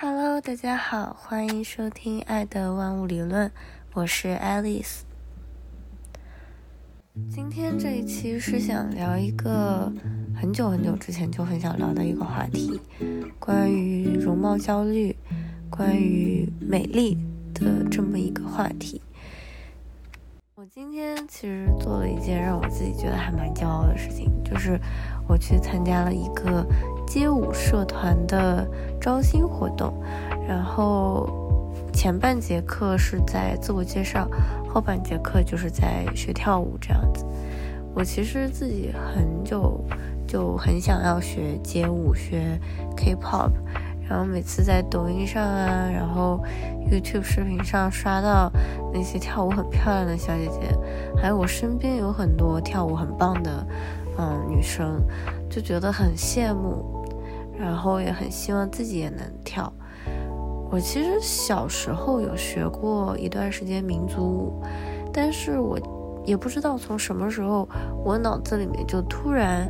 Hello，大家好，欢迎收听《爱的万物理论》，我是 Alice。今天这一期是想聊一个很久很久之前就很想聊的一个话题，关于容貌焦虑，关于美丽的这么一个话题。我今天其实做了一件让我自己觉得还蛮骄傲的事情，就是我去参加了一个街舞社团的招新活动。然后前半节课是在自我介绍，后半节课就是在学跳舞这样子。我其实自己很久就很想要学街舞，学 K-pop。然后每次在抖音上啊，然后 YouTube 视频上刷到那些跳舞很漂亮的小姐姐，还有我身边有很多跳舞很棒的嗯女生，就觉得很羡慕，然后也很希望自己也能跳。我其实小时候有学过一段时间民族舞，但是我也不知道从什么时候，我脑子里面就突然。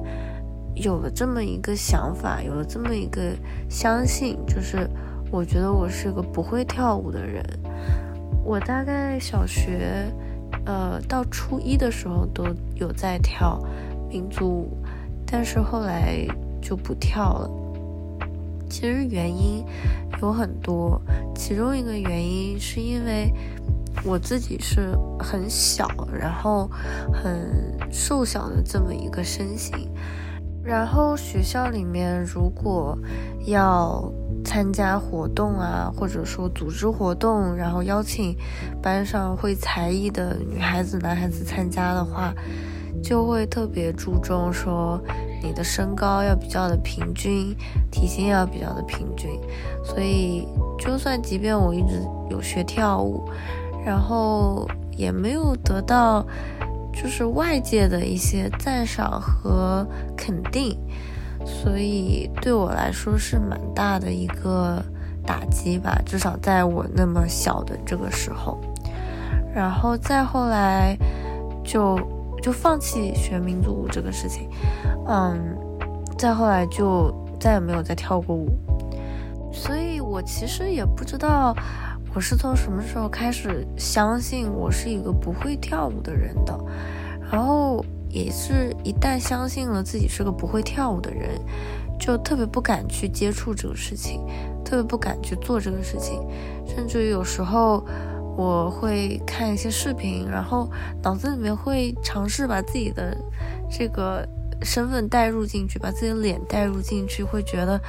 有了这么一个想法，有了这么一个相信，就是我觉得我是个不会跳舞的人。我大概小学，呃，到初一的时候都有在跳民族舞，但是后来就不跳了。其实原因有很多，其中一个原因是因为我自己是很小，然后很瘦小的这么一个身形。然后学校里面如果要参加活动啊，或者说组织活动，然后邀请班上会才艺的女孩子、男孩子参加的话，就会特别注重说你的身高要比较的平均，体型要比较的平均。所以就算即便我一直有学跳舞，然后也没有得到。就是外界的一些赞赏和肯定，所以对我来说是蛮大的一个打击吧。至少在我那么小的这个时候，然后再后来就就放弃学民族舞这个事情，嗯，再后来就再也没有再跳过舞。所以我其实也不知道我是从什么时候开始相信我是一个不会跳舞的人的。然后也是一旦相信了自己是个不会跳舞的人，就特别不敢去接触这个事情，特别不敢去做这个事情，甚至于有时候我会看一些视频，然后脑子里面会尝试把自己的这个身份带入进去，把自己的脸带入进去，会觉得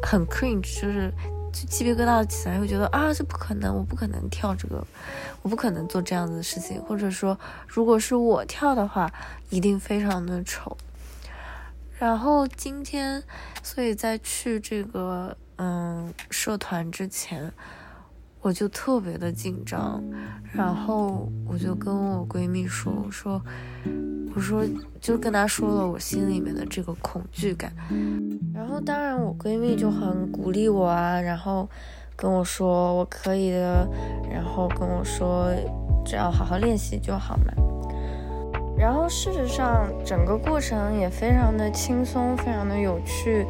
很 cringe，就是。就鸡皮疙瘩起来，会觉得啊，这不可能，我不可能跳这个，我不可能做这样子的事情，或者说，如果是我跳的话，一定非常的丑。然后今天，所以在去这个嗯社团之前。我就特别的紧张，然后我就跟我闺蜜说：“我说，我说，就跟她说了我心里面的这个恐惧感。然后，当然我闺蜜就很鼓励我啊，然后跟我说我可以的，然后跟我说只要好好练习就好嘛。然后事实上，整个过程也非常的轻松，非常的有趣。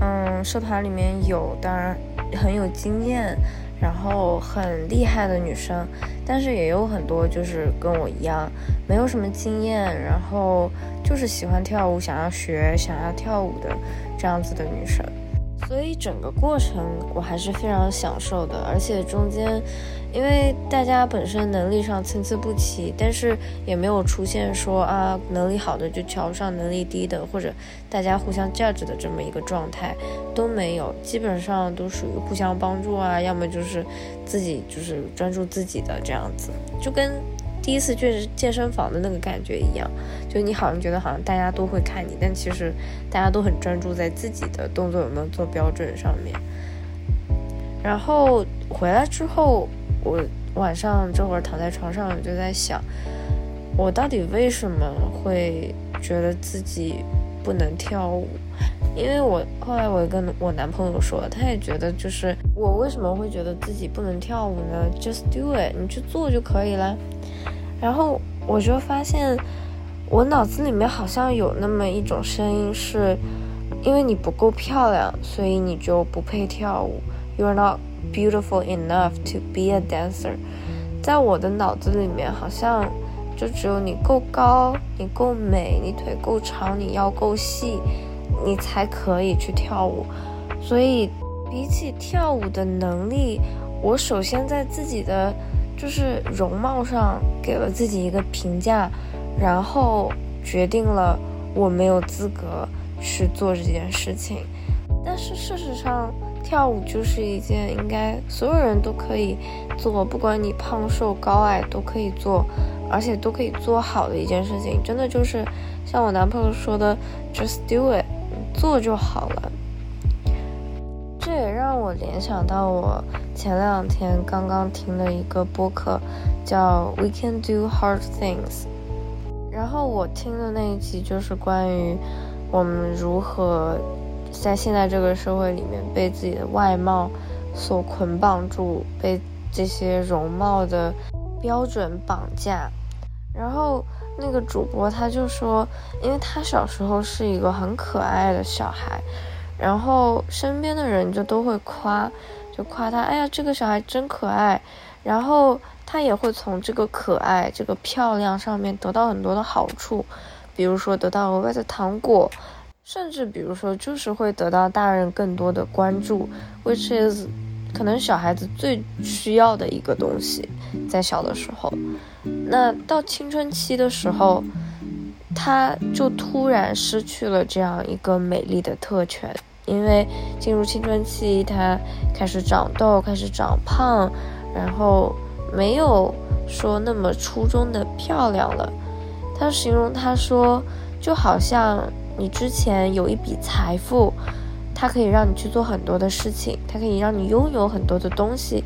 嗯，社团里面有，当然很有经验。”然后很厉害的女生，但是也有很多就是跟我一样，没有什么经验，然后就是喜欢跳舞，想要学，想要跳舞的这样子的女生。所以整个过程我还是非常享受的，而且中间，因为大家本身能力上参差不齐，但是也没有出现说啊能力好的就瞧不上能力低的，或者大家互相 judge 的这么一个状态都没有，基本上都属于互相帮助啊，要么就是自己就是专注自己的这样子，就跟。第一次去健身房的那个感觉一样，就你好像觉得好像大家都会看你，但其实大家都很专注在自己的动作有没有做标准上面。然后回来之后，我晚上这会儿躺在床上，我就在想，我到底为什么会觉得自己不能跳舞？因为我后来我跟我男朋友说，他也觉得就是我为什么会觉得自己不能跳舞呢？Just do it，你去做就可以了。然后我就发现，我脑子里面好像有那么一种声音，是因为你不够漂亮，所以你就不配跳舞。You're not beautiful enough to be a dancer。在我的脑子里面，好像就只有你够高，你够美，你腿够长，你腰够细，你才可以去跳舞。所以，比起跳舞的能力，我首先在自己的就是容貌上给了自己一个评价，然后决定了我没有资格去做这件事情。但是事实上，跳舞就是一件应该所有人都可以做，不管你胖瘦高矮都可以做，而且都可以做好的一件事情。真的就是像我男朋友说的，just do it，做就好了。这也让我联想到我前两天刚刚听了一个播客，叫《We Can Do Hard Things》。然后我听的那一集就是关于我们如何在现在这个社会里面被自己的外貌所捆绑住，被这些容貌的标准绑架。然后那个主播他就说，因为他小时候是一个很可爱的小孩。然后身边的人就都会夸，就夸他，哎呀，这个小孩真可爱。然后他也会从这个可爱、这个漂亮上面得到很多的好处，比如说得到额外的糖果，甚至比如说就是会得到大人更多的关注，which is 可能小孩子最需要的一个东西，在小的时候。那到青春期的时候。他就突然失去了这样一个美丽的特权，因为进入青春期，他开始长痘，开始长胖，然后没有说那么初中的漂亮了。他形容他说，就好像你之前有一笔财富，它可以让你去做很多的事情，它可以让你拥有很多的东西，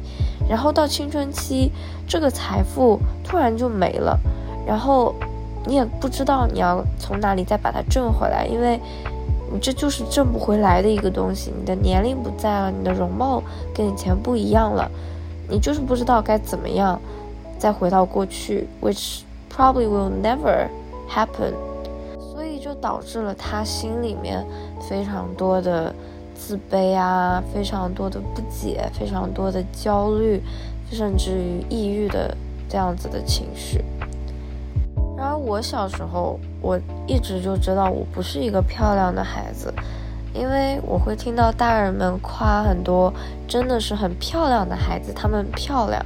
然后到青春期，这个财富突然就没了，然后。你也不知道你要从哪里再把它挣回来，因为你这就是挣不回来的一个东西。你的年龄不在了，你的容貌跟以前不一样了，你就是不知道该怎么样再回到过去，which probably will never happen。所以就导致了他心里面非常多的自卑啊，非常多的不解，非常多的焦虑，甚至于抑郁的这样子的情绪。然而我小时候，我一直就知道我不是一个漂亮的孩子，因为我会听到大人们夸很多真的是很漂亮的孩子，他们漂亮，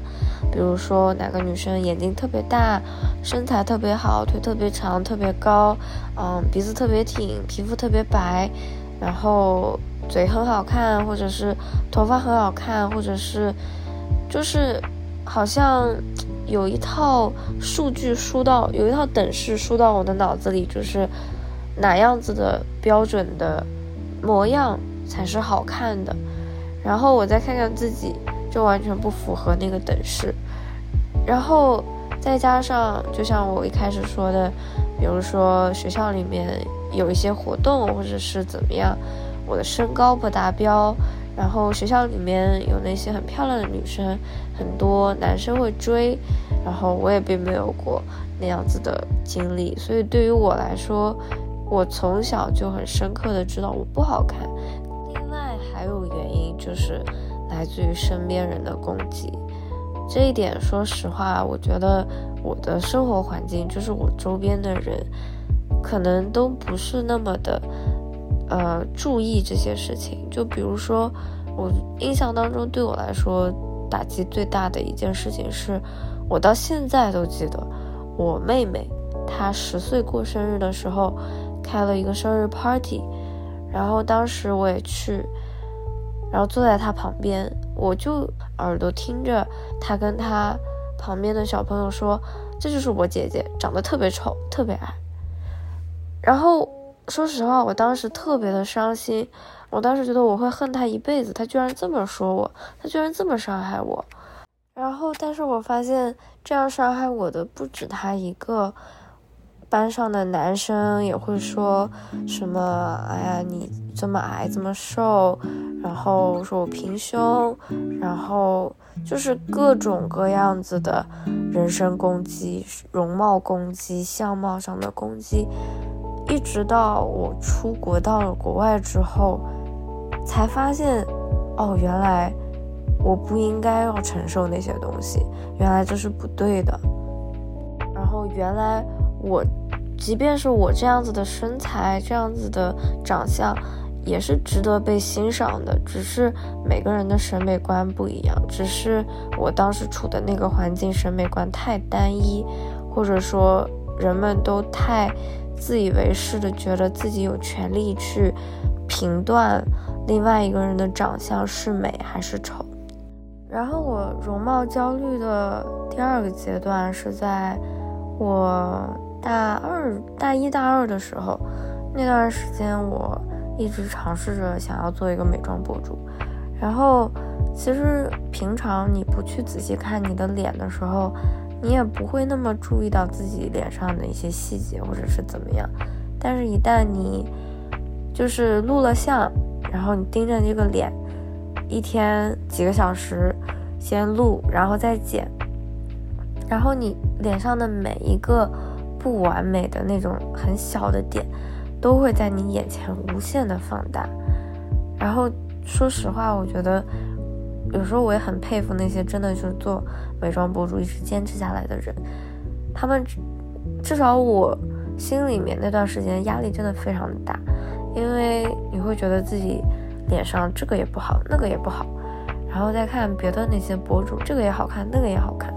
比如说哪个女生眼睛特别大，身材特别好，腿特别长，特别高，嗯，鼻子特别挺，皮肤特别白，然后嘴很好看，或者是头发很好看，或者是就是好像。有一套数据输到，有一套等式输到我的脑子里，就是哪样子的标准的模样才是好看的，然后我再看看自己，就完全不符合那个等式，然后再加上，就像我一开始说的，比如说学校里面有一些活动，或者是怎么样，我的身高不达标。然后学校里面有那些很漂亮的女生，很多男生会追，然后我也并没有过那样子的经历，所以对于我来说，我从小就很深刻的知道我不好看。另外还有原因就是来自于身边人的攻击，这一点说实话，我觉得我的生活环境就是我周边的人，可能都不是那么的。呃，注意这些事情，就比如说，我印象当中对我来说打击最大的一件事情是，我到现在都记得，我妹妹她十岁过生日的时候开了一个生日 party，然后当时我也去，然后坐在她旁边，我就耳朵听着她跟她旁边的小朋友说，这就是我姐姐，长得特别丑，特别矮，然后。说实话，我当时特别的伤心，我当时觉得我会恨他一辈子，他居然这么说我，他居然这么伤害我。然后，但是我发现这样伤害我的不止他一个，班上的男生也会说什么，哎呀，你这么矮，这么瘦，然后说我平胸，然后就是各种各样子的人身攻击、容貌攻击、相貌上的攻击。一直到我出国到了国外之后，才发现，哦，原来我不应该要承受那些东西，原来这是不对的。然后原来我，即便是我这样子的身材，这样子的长相，也是值得被欣赏的。只是每个人的审美观不一样，只是我当时处的那个环境审美观太单一，或者说人们都太自以为是的觉得自己有权利去评断另外一个人的长相是美还是丑。然后我容貌焦虑的第二个阶段是在我大二、大一、大二的时候，那段时间我一直尝试着想要做一个美妆博主。然后，其实平常你不去仔细看你的脸的时候，你也不会那么注意到自己脸上的一些细节或者是怎么样。但是，一旦你就是录了像，然后你盯着这个脸。一天几个小时，先录，然后再剪，然后你脸上的每一个不完美的那种很小的点，都会在你眼前无限的放大。然后说实话，我觉得有时候我也很佩服那些真的就是做美妆博主一直坚持下来的人，他们至少我心里面那段时间压力真的非常的大，因为你会觉得自己。脸上这个也不好，那个也不好，然后再看别的那些博主，这个也好看，那个也好看，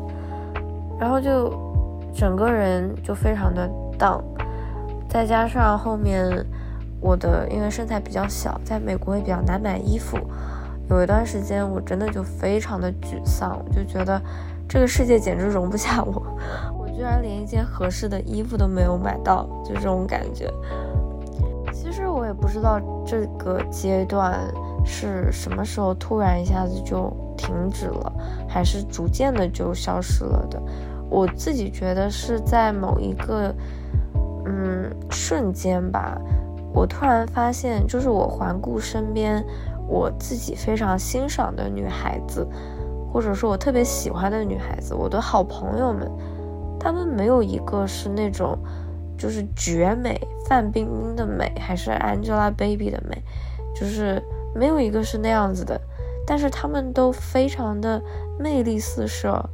然后就整个人就非常的 down，再加上后面我的因为身材比较小，在美国也比较难买衣服，有一段时间我真的就非常的沮丧，我就觉得这个世界简直容不下我，我居然连一件合适的衣服都没有买到，就这种感觉。其实我也不知道这个阶段是什么时候突然一下子就停止了，还是逐渐的就消失了的。我自己觉得是在某一个嗯瞬间吧，我突然发现，就是我环顾身边我自己非常欣赏的女孩子，或者说我特别喜欢的女孩子，我的好朋友们，她们没有一个是那种。就是绝美，范冰冰的美，还是 Angelababy 的美，就是没有一个是那样子的。但是她们都非常的魅力四射，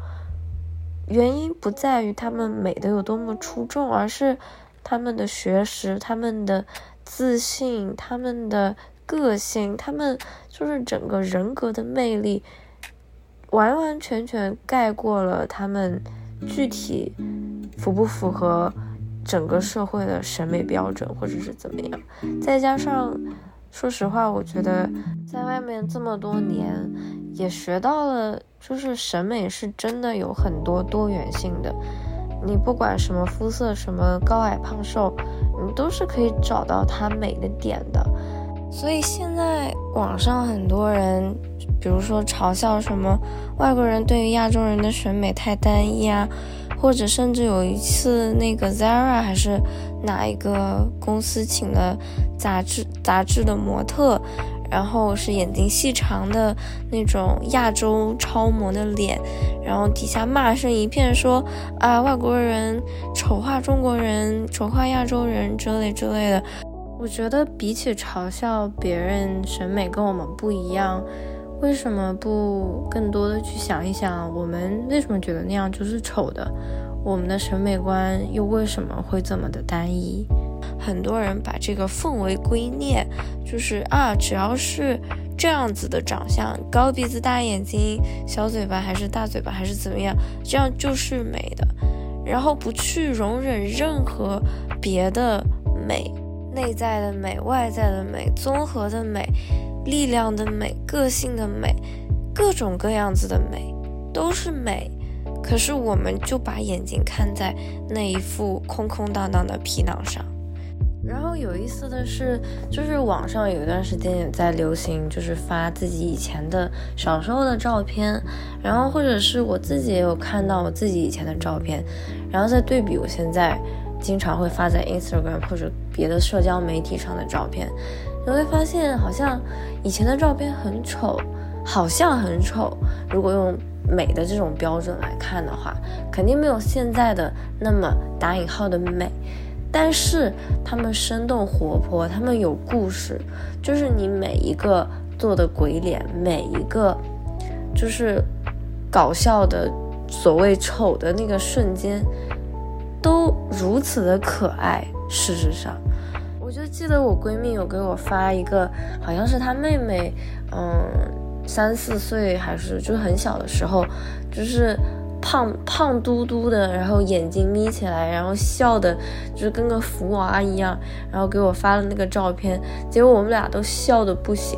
原因不在于她们美的有多么出众，而是她们的学识、她们的自信、她们的个性、他们就是整个人格的魅力，完完全全盖过了他们具体符不符合。整个社会的审美标准，或者是怎么样，再加上，说实话，我觉得在外面这么多年，也学到了，就是审美是真的有很多多元性的。你不管什么肤色，什么高矮胖瘦，你都是可以找到它美的点的。所以现在网上很多人，比如说嘲笑什么外国人对于亚洲人的审美太单一啊。或者甚至有一次，那个 Zara 还是哪一个公司请了杂志杂志的模特，然后是眼睛细长的那种亚洲超模的脸，然后底下骂声一片，说啊外国人丑化中国人，丑化亚洲人之类之类的。我觉得比起嘲笑别人审美跟我们不一样。为什么不更多的去想一想，我们为什么觉得那样就是丑的？我们的审美观又为什么会这么的单一？很多人把这个奉为圭臬，就是啊，只要是这样子的长相，高鼻子、大眼睛、小嘴巴还是大嘴巴还是怎么样，这样就是美的。然后不去容忍任何别的美，内在的美、外在的美、综合的美。力量的美，个性的美，各种各样子的美都是美，可是我们就把眼睛看在那一副空空荡荡的皮囊上。然后有意思的是，就是网上有一段时间也在流行，就是发自己以前的小时候的照片，然后或者是我自己也有看到我自己以前的照片，然后再对比我现在经常会发在 Instagram 或者别的社交媒体上的照片。你会发现，好像以前的照片很丑，好像很丑。如果用美的这种标准来看的话，肯定没有现在的那么打引号的美。但是他们生动活泼，他们有故事。就是你每一个做的鬼脸，每一个就是搞笑的所谓丑的那个瞬间，都如此的可爱。事实上，我就记得我闺蜜有给我发一个，好像是她妹妹，嗯，三四岁还是就很小的时候，就是胖胖嘟嘟的，然后眼睛眯起来，然后笑的，就是跟个福娃一样，然后给我发了那个照片，结果我们俩都笑的不行。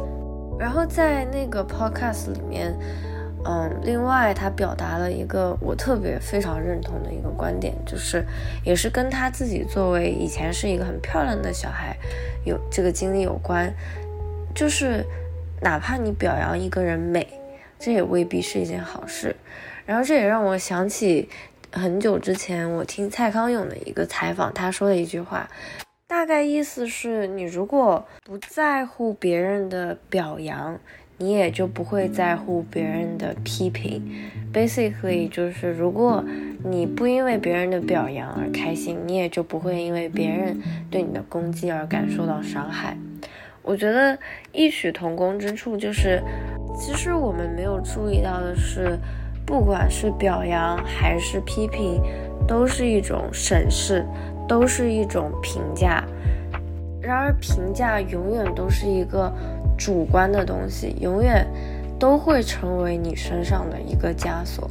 然后在那个 podcast 里面。嗯，另外他表达了一个我特别非常认同的一个观点，就是也是跟他自己作为以前是一个很漂亮的小孩有这个经历有关，就是哪怕你表扬一个人美，这也未必是一件好事。然后这也让我想起很久之前我听蔡康永的一个采访，他说的一句话，大概意思是你如果不在乎别人的表扬。你也就不会在乎别人的批评，basically 就是如果你不因为别人的表扬而开心，你也就不会因为别人对你的攻击而感受到伤害。我觉得异曲同工之处就是，其实我们没有注意到的是，不管是表扬还是批评，都是一种审视，都是一种评价。然而评价永远都是一个。主观的东西永远都会成为你身上的一个枷锁。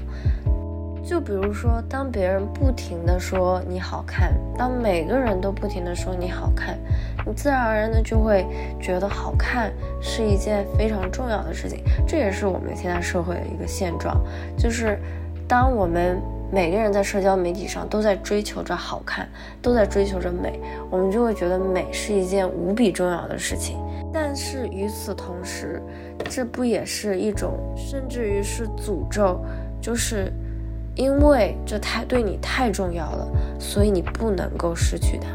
就比如说，当别人不停的说你好看，当每个人都不停的说你好看，你自然而然的就会觉得好看是一件非常重要的事情。这也是我们现在社会的一个现状，就是当我们每个人在社交媒体上都在追求着好看，都在追求着美，我们就会觉得美是一件无比重要的事情。但是与此同时，这不也是一种，甚至于是诅咒？就是因为这太对你太重要了，所以你不能够失去它。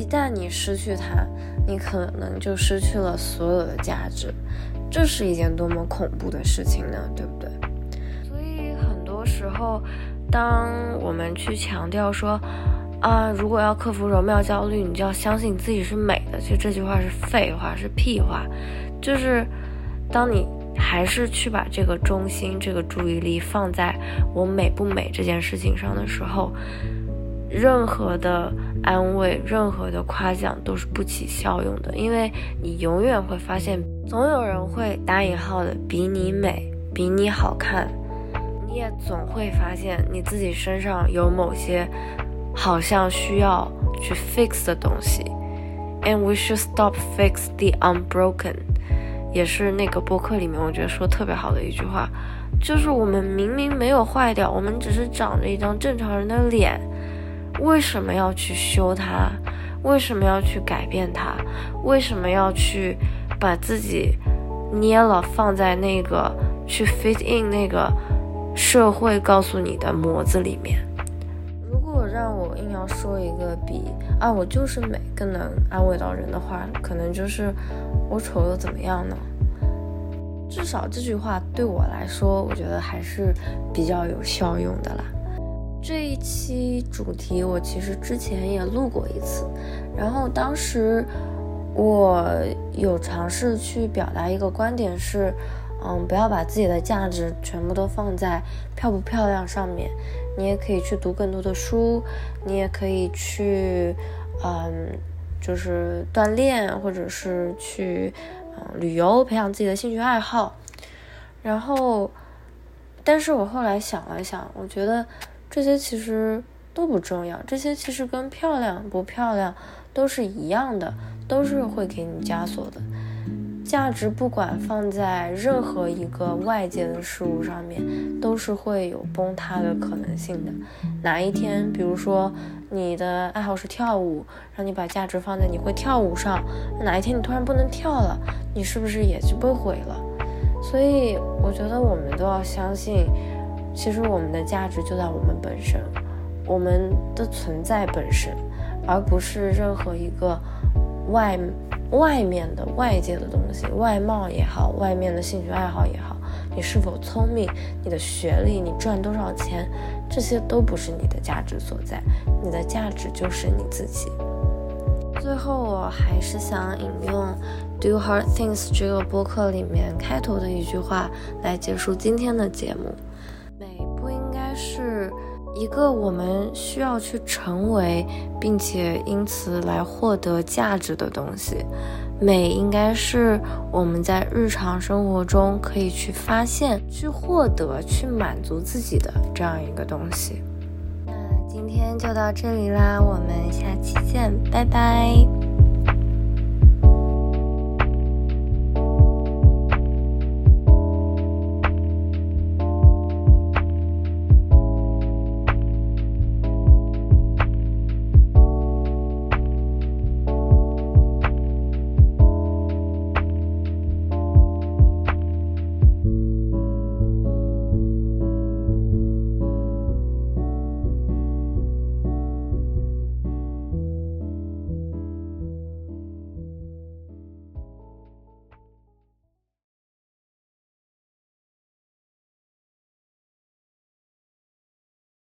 一旦你失去它，你可能就失去了所有的价值。这是一件多么恐怖的事情呢？对不对？所以很多时候，当我们去强调说，啊，如果要克服容貌焦虑，你就要相信自己是美的。其实这句话是废话，是屁话。就是当你还是去把这个中心、这个注意力放在我美不美这件事情上的时候，任何的安慰、任何的夸奖都是不起效用的。因为你永远会发现，总有人会打引号的比你美、比你好看。你也总会发现你自己身上有某些。好像需要去 fix 的东西，and we should stop fix the unbroken，也是那个播客里面我觉得说特别好的一句话，就是我们明明没有坏掉，我们只是长着一张正常人的脸，为什么要去修它？为什么要去改变它？为什么要去把自己捏了放在那个去 fit in 那个社会告诉你的模子里面？我硬要说一个比啊我就是美更能安慰到人的话，可能就是我丑又怎么样呢？至少这句话对我来说，我觉得还是比较有效用的啦。这一期主题我其实之前也录过一次，然后当时我有尝试去表达一个观点是，嗯，不要把自己的价值全部都放在漂不漂亮上面。你也可以去读更多的书，你也可以去，嗯，就是锻炼，或者是去，旅游，培养自己的兴趣爱好。然后，但是我后来想了想，我觉得这些其实都不重要，这些其实跟漂亮不漂亮都是一样的，都是会给你枷锁的。价值不管放在任何一个外界的事物上面，都是会有崩塌的可能性的。哪一天，比如说你的爱好是跳舞，让你把价值放在你会跳舞上，哪一天你突然不能跳了，你是不是也就被毁了？所以我觉得我们都要相信，其实我们的价值就在我们本身，我们的存在本身，而不是任何一个外。外面的外界的东西，外貌也好，外面的兴趣爱好也好，你是否聪明，你的学历，你赚多少钱，这些都不是你的价值所在，你的价值就是你自己。最后，我还是想引用 Do Hard Things 这个播客里面开头的一句话来结束今天的节目。一个我们需要去成为，并且因此来获得价值的东西。美应该是我们在日常生活中可以去发现、去获得、去满足自己的这样一个东西。那今天就到这里啦，我们下期见，拜拜。